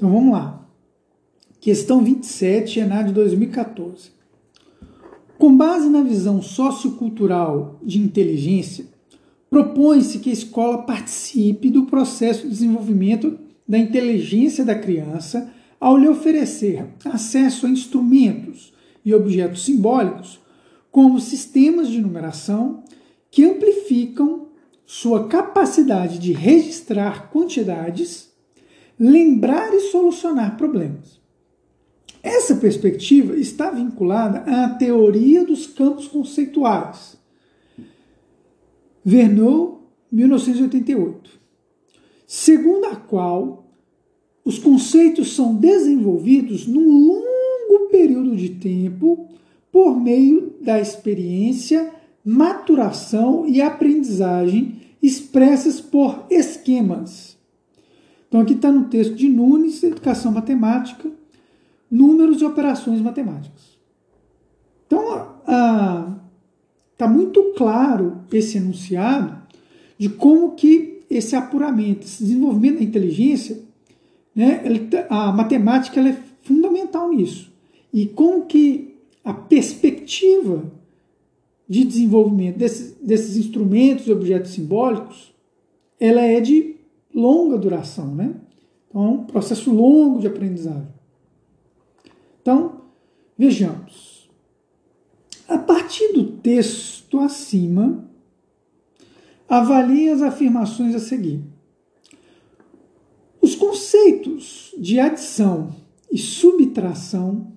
Então vamos lá. Questão 27, ENAD de 2014. Com base na visão sociocultural de inteligência, propõe-se que a escola participe do processo de desenvolvimento da inteligência da criança ao lhe oferecer acesso a instrumentos e objetos simbólicos, como sistemas de numeração, que amplificam sua capacidade de registrar quantidades, lembrar e solucionar problemas. Essa perspectiva está vinculada à teoria dos campos conceituais. Verneau, 1988. Segundo a qual os conceitos são desenvolvidos num longo período de tempo por meio da experiência, maturação e aprendizagem expressas por esquemas. Então, aqui está no texto de Nunes, Educação Matemática, números e operações matemáticas. Então, está muito claro esse enunciado de como que esse apuramento, esse desenvolvimento da inteligência, né, tá, a matemática ela é fundamental nisso. E como que a perspectiva de desenvolvimento desses, desses instrumentos e objetos simbólicos, ela é de longa duração, né? Então, é um processo longo de aprendizagem. Então, vejamos. A partir do texto acima, avalie as afirmações a seguir. Os conceitos de adição e subtração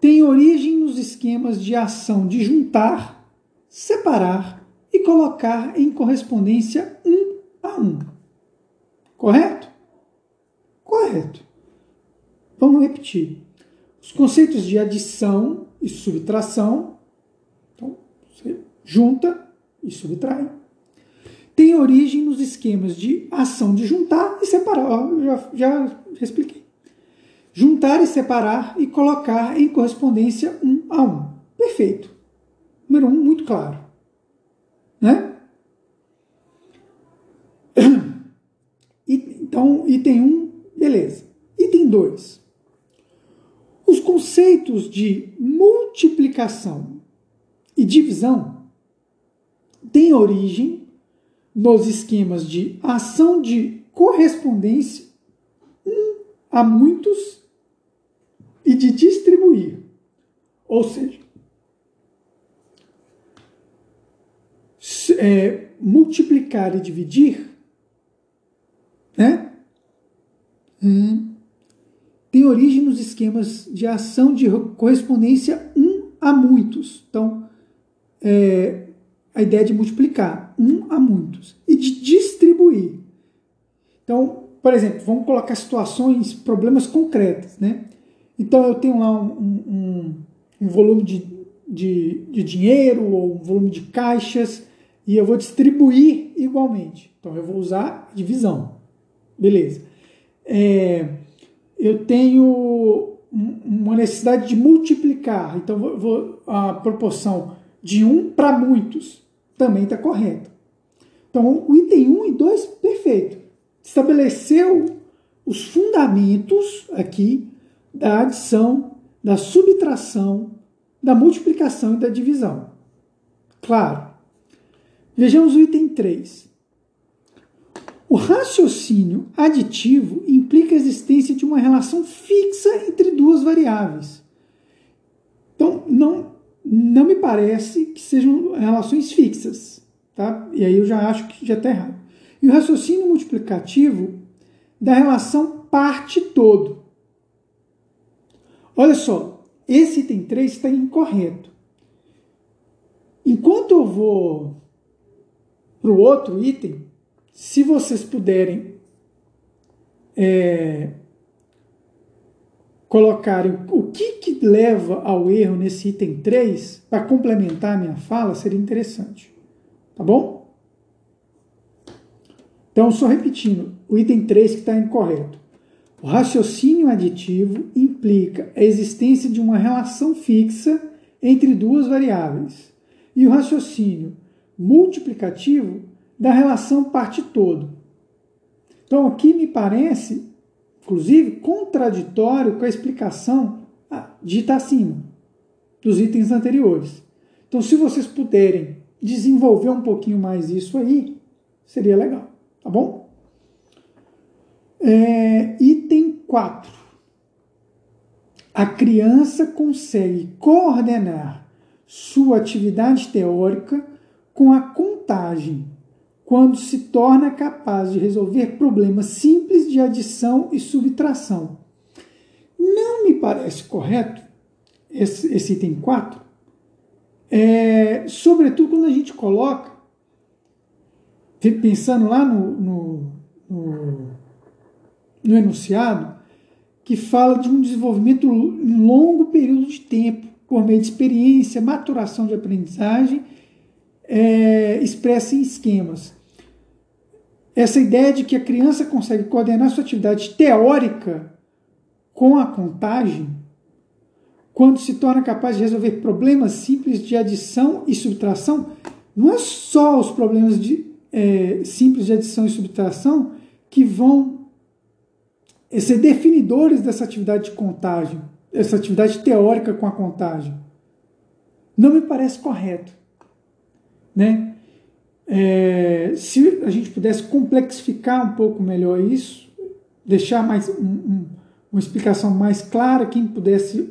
têm origem nos esquemas de ação de juntar, separar e colocar em correspondência um a um. Correto? Correto. Vamos repetir. Os conceitos de adição e subtração, então, você junta e subtrai, tem origem nos esquemas de ação de juntar e separar. Já, já expliquei. Juntar e separar e colocar em correspondência um a um. Perfeito. Número um, muito claro. Né? Então, item 1, um, beleza. Item 2. Os conceitos de multiplicação e divisão têm origem nos esquemas de ação de correspondência um a muitos e de distribuir. Ou seja, é, multiplicar e dividir, né? Hum tem origem nos esquemas de ação de correspondência um a muitos. Então, é, a ideia de multiplicar um a muitos e de distribuir. Então, por exemplo, vamos colocar situações, problemas concretos, né? Então, eu tenho lá um, um, um volume de, de, de dinheiro ou um volume de caixas e eu vou distribuir igualmente. Então, eu vou usar divisão. Beleza. É, eu tenho uma necessidade de multiplicar, então vou, a proporção de um para muitos também está correta. Então, o item 1 e 2, perfeito. Estabeleceu os fundamentos aqui da adição, da subtração, da multiplicação e da divisão. Claro. Vejamos o item 3. O raciocínio aditivo implica a existência de uma relação fixa entre duas variáveis. Então, não, não me parece que sejam relações fixas. Tá? E aí eu já acho que já está errado. E o raciocínio multiplicativo da relação parte-todo. Olha só, esse item 3 está incorreto. Enquanto eu vou para o outro item, se vocês puderem é, colocarem o que, que leva ao erro nesse item 3, para complementar a minha fala, seria interessante. Tá bom? Então, só repetindo, o item 3 que está incorreto. O raciocínio aditivo implica a existência de uma relação fixa entre duas variáveis. E o raciocínio multiplicativo da relação parte todo. Então aqui me parece inclusive, contraditório com a explicação ah, dita acima, dos itens anteriores. Então, se vocês puderem desenvolver um pouquinho mais isso aí, seria legal, tá bom? É, item 4. A criança consegue coordenar sua atividade teórica com a contagem, quando se torna capaz de resolver problemas simples de adição e subtração. Não me parece correto esse, esse item 4, é, sobretudo quando a gente coloca, pensando lá no, no, no, no enunciado, que fala de um desenvolvimento em longo período de tempo, por meio de experiência, maturação de aprendizagem, é, expressa em esquemas. Essa ideia de que a criança consegue coordenar sua atividade teórica com a contagem, quando se torna capaz de resolver problemas simples de adição e subtração, não é só os problemas de, é, simples de adição e subtração que vão ser definidores dessa atividade de contagem, essa atividade teórica com a contagem. Não me parece correto. Né? É, se a gente pudesse complexificar um pouco melhor isso, deixar mais um, um, uma explicação mais clara, quem pudesse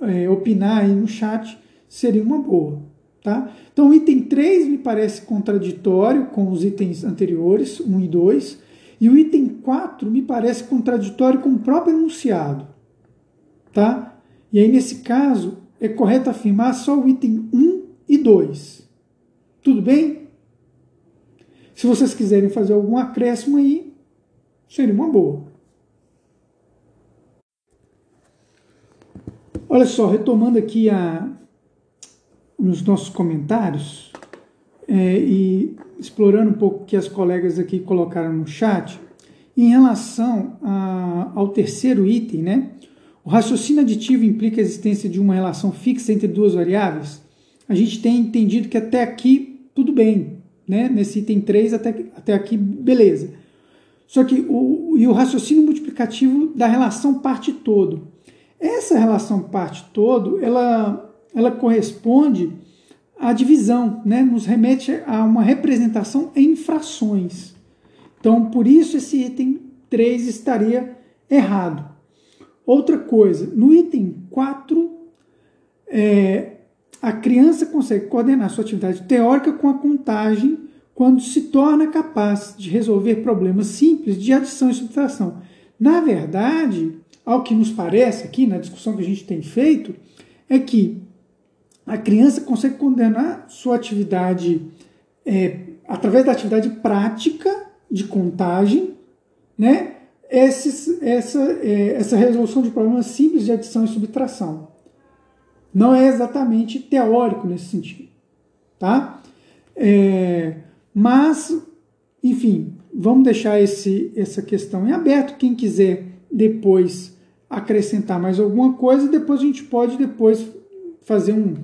é, opinar aí no chat, seria uma boa. Tá? Então, o item 3 me parece contraditório com os itens anteriores, 1 e 2, e o item 4 me parece contraditório com o próprio enunciado. Tá? E aí, nesse caso, é correto afirmar só o item 1 e 2. Tudo bem? Se vocês quiserem fazer algum acréscimo aí, seria uma boa. Olha só, retomando aqui a, os nossos comentários é, e explorando um pouco o que as colegas aqui colocaram no chat, em relação a, ao terceiro item, né? O raciocínio aditivo implica a existência de uma relação fixa entre duas variáveis. A gente tem entendido que até aqui tudo bem, né? Nesse item 3 até, até aqui, beleza. Só que o, e o raciocínio multiplicativo da relação parte todo. Essa relação parte todo, ela, ela corresponde à divisão, né? Nos remete a uma representação em frações. Então, por isso esse item 3 estaria errado. Outra coisa, no item 4, é, a criança consegue coordenar sua atividade teórica com a contagem quando se torna capaz de resolver problemas simples de adição e subtração. Na verdade, ao que nos parece aqui na discussão que a gente tem feito, é que a criança consegue coordenar sua atividade é, através da atividade prática de contagem, né? Esses, essa, é, essa resolução de problemas simples de adição e subtração não é exatamente teórico nesse sentido, tá? É, mas, enfim, vamos deixar esse, essa questão em aberto. Quem quiser depois acrescentar mais alguma coisa, depois a gente pode depois fazer um,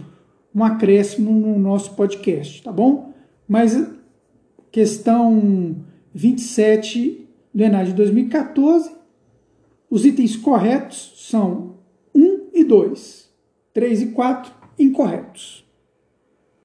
um acréscimo no nosso podcast, tá bom? Mas questão 27 do ENAD de 2014, os itens corretos são 1 e 2. 3 e 4 incorretos.